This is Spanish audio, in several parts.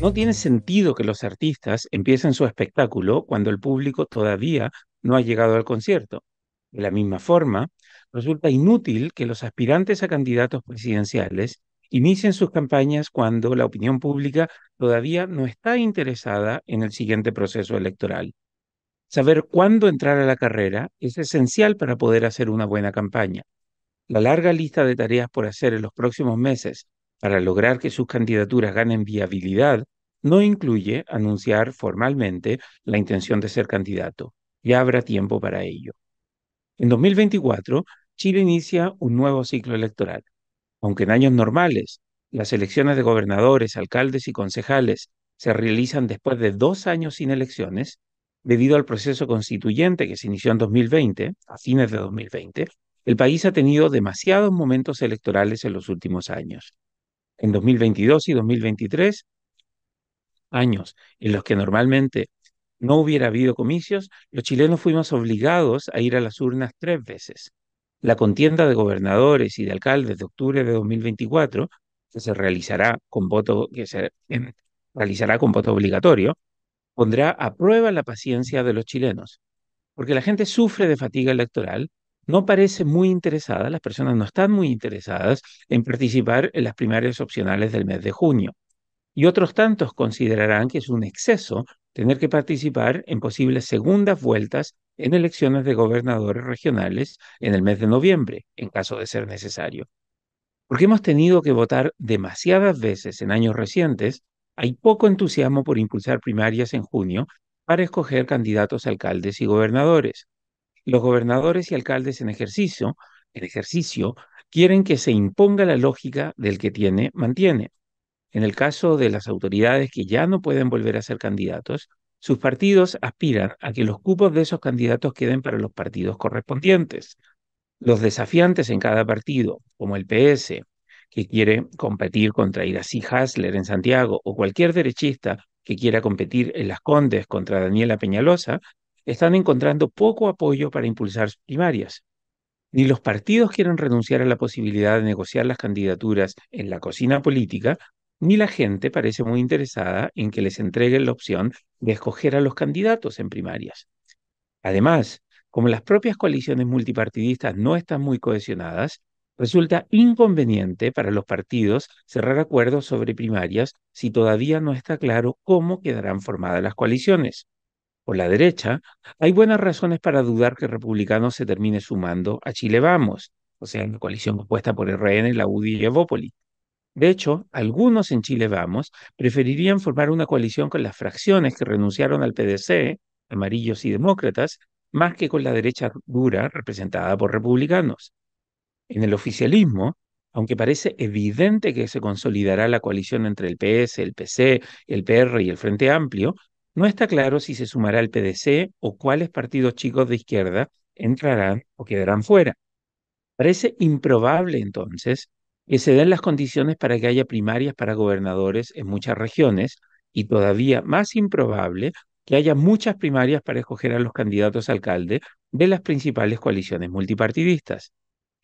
No tiene sentido que los artistas empiecen su espectáculo cuando el público todavía no ha llegado al concierto. De la misma forma, resulta inútil que los aspirantes a candidatos presidenciales inicien sus campañas cuando la opinión pública todavía no está interesada en el siguiente proceso electoral. Saber cuándo entrar a la carrera es esencial para poder hacer una buena campaña. La larga lista de tareas por hacer en los próximos meses para lograr que sus candidaturas ganen viabilidad no incluye anunciar formalmente la intención de ser candidato. Ya habrá tiempo para ello. En 2024, Chile inicia un nuevo ciclo electoral. Aunque en años normales las elecciones de gobernadores, alcaldes y concejales se realizan después de dos años sin elecciones, debido al proceso constituyente que se inició en 2020, a fines de 2020, el país ha tenido demasiados momentos electorales en los últimos años. En 2022 y 2023, años en los que normalmente no hubiera habido comicios, los chilenos fuimos obligados a ir a las urnas tres veces. La contienda de gobernadores y de alcaldes de octubre de 2024, que se realizará con voto, que se em, realizará con voto obligatorio, pondrá a prueba la paciencia de los chilenos, porque la gente sufre de fatiga electoral, no parece muy interesada, las personas no están muy interesadas en participar en las primarias opcionales del mes de junio. Y otros tantos considerarán que es un exceso tener que participar en posibles segundas vueltas en elecciones de gobernadores regionales en el mes de noviembre, en caso de ser necesario. Porque hemos tenido que votar demasiadas veces en años recientes hay poco entusiasmo por impulsar primarias en junio para escoger candidatos a alcaldes y gobernadores. Los gobernadores y alcaldes en ejercicio, en ejercicio quieren que se imponga la lógica del que tiene, mantiene. En el caso de las autoridades que ya no pueden volver a ser candidatos, sus partidos aspiran a que los cupos de esos candidatos queden para los partidos correspondientes. Los desafiantes en cada partido, como el PS, que quiere competir contra Iracy Hasler en Santiago o cualquier derechista que quiera competir en Las Condes contra Daniela Peñalosa, están encontrando poco apoyo para impulsar sus primarias. Ni los partidos quieren renunciar a la posibilidad de negociar las candidaturas en la cocina política, ni la gente parece muy interesada en que les entreguen la opción de escoger a los candidatos en primarias. Además, como las propias coaliciones multipartidistas no están muy cohesionadas, Resulta inconveniente para los partidos cerrar acuerdos sobre primarias si todavía no está claro cómo quedarán formadas las coaliciones. Por la derecha, hay buenas razones para dudar que Republicanos se termine sumando a Chile Vamos, o sea, la coalición compuesta por RN, la UDI y Evópoli. De hecho, algunos en Chile Vamos preferirían formar una coalición con las fracciones que renunciaron al PDC, amarillos y demócratas, más que con la derecha dura representada por republicanos. En el oficialismo, aunque parece evidente que se consolidará la coalición entre el PS, el PC, el PR y el Frente Amplio, no está claro si se sumará el PDC o cuáles partidos chicos de izquierda entrarán o quedarán fuera. Parece improbable entonces que se den las condiciones para que haya primarias para gobernadores en muchas regiones y todavía más improbable que haya muchas primarias para escoger a los candidatos a alcalde de las principales coaliciones multipartidistas.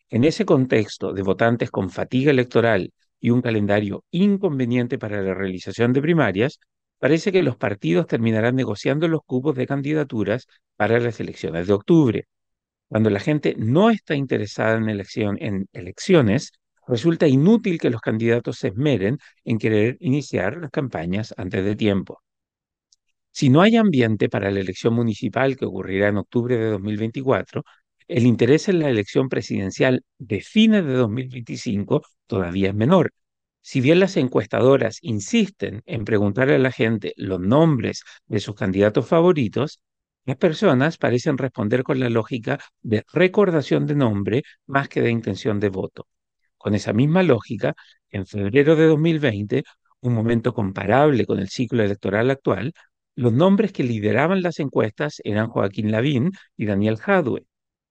En ese contexto de votantes con fatiga electoral y un calendario inconveniente para la realización de primarias, parece que los partidos terminarán negociando los cupos de candidaturas para las elecciones de octubre. Cuando la gente no está interesada en, en elecciones, resulta inútil que los candidatos se esmeren en querer iniciar las campañas antes de tiempo. Si no hay ambiente para la elección municipal que ocurrirá en octubre de 2024, el interés en la elección presidencial de fines de 2025 todavía es menor. Si bien las encuestadoras insisten en preguntarle a la gente los nombres de sus candidatos favoritos, las personas parecen responder con la lógica de recordación de nombre más que de intención de voto. Con esa misma lógica, en febrero de 2020, un momento comparable con el ciclo electoral actual, los nombres que lideraban las encuestas eran Joaquín Lavín y Daniel Jadwe,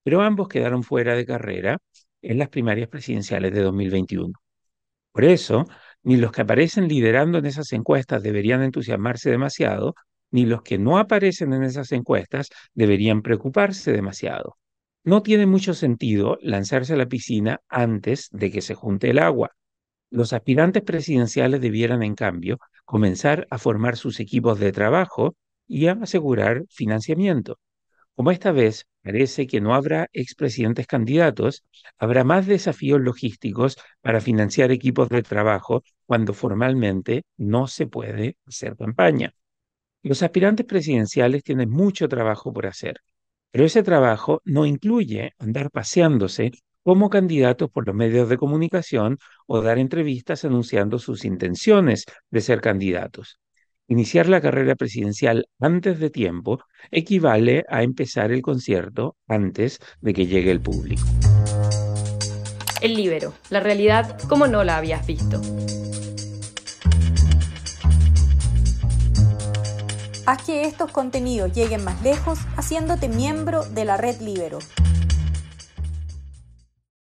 pero ambos quedaron fuera de carrera en las primarias presidenciales de 2021. Por eso, ni los que aparecen liderando en esas encuestas deberían entusiasmarse demasiado, ni los que no aparecen en esas encuestas deberían preocuparse demasiado. No tiene mucho sentido lanzarse a la piscina antes de que se junte el agua. Los aspirantes presidenciales debieran, en cambio, comenzar a formar sus equipos de trabajo y a asegurar financiamiento. Como esta vez parece que no habrá expresidentes candidatos, habrá más desafíos logísticos para financiar equipos de trabajo cuando formalmente no se puede hacer campaña. Los aspirantes presidenciales tienen mucho trabajo por hacer, pero ese trabajo no incluye andar paseándose como candidatos por los medios de comunicación o dar entrevistas anunciando sus intenciones de ser candidatos. Iniciar la carrera presidencial antes de tiempo equivale a empezar el concierto antes de que llegue el público. El libero, la realidad como no la habías visto. Haz que estos contenidos lleguen más lejos haciéndote miembro de la red Libero.